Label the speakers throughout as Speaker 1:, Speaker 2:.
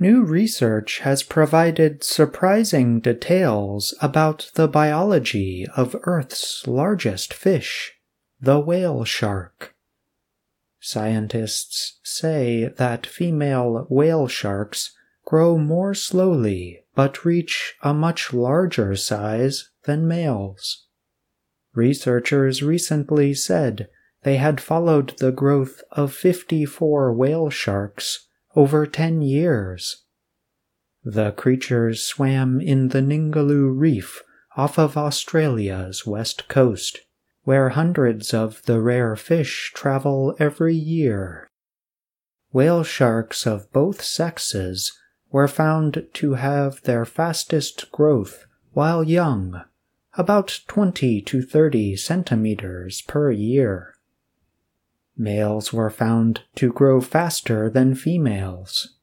Speaker 1: New research has provided surprising details about the biology of Earth's largest fish, the whale shark. Scientists say that female whale sharks grow more slowly but reach a much larger size than males. Researchers recently said they had followed the growth of 54 whale sharks over 10 years. The creatures swam in the Ningaloo Reef off of Australia's west coast, where hundreds of the rare fish travel every year. Whale sharks of both sexes were found to have their fastest growth while young, about 20 to 30 centimeters per year. Males were found to grow faster than females.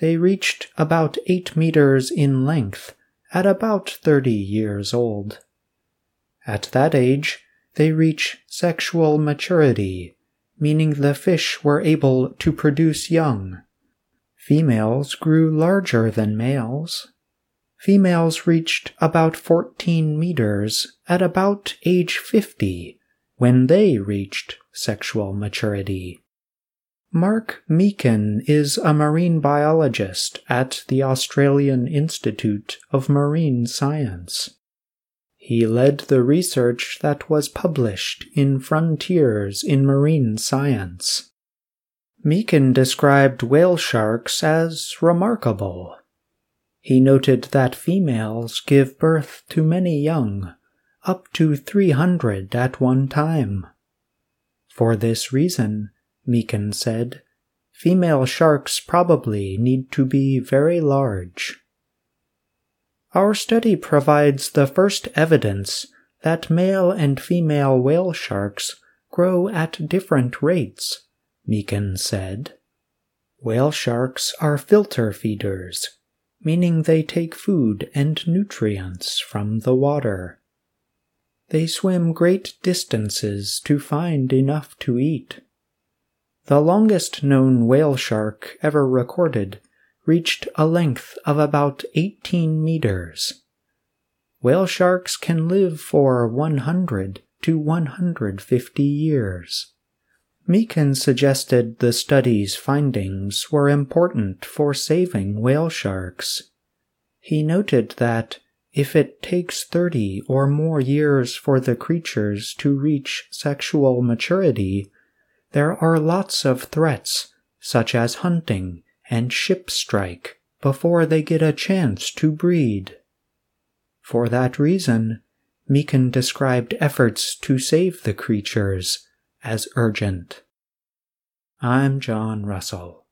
Speaker 1: They reached about 8 meters in length at about 30 years old. At that age, they reach sexual maturity, meaning the fish were able to produce young. Females grew larger than males. Females reached about 14 meters at about age 50 when they reached sexual maturity. Mark Meekan is a marine biologist at the Australian Institute of Marine Science. He led the research that was published in Frontiers in Marine Science. Meekan described whale sharks as remarkable. He noted that females give birth to many young, up to 300 at one time. For this reason, Meekan said, female sharks probably need to be very large. Our study provides the first evidence that male and female whale sharks grow at different rates Meekan said. Whale sharks are filter feeders, meaning they take food and nutrients from the water. They swim great distances to find enough to eat. The longest known whale shark ever recorded reached a length of about 18 meters. Whale sharks can live for 100 to 150 years. Meekan suggested the study's findings were important for saving whale sharks. He noted that if it takes 30 or more years for the creatures to reach sexual maturity, there are lots of threats, such as hunting and ship strike, before they get a chance to breed. For that reason, Meekan described efforts to save the creatures as urgent. I'm John Russell.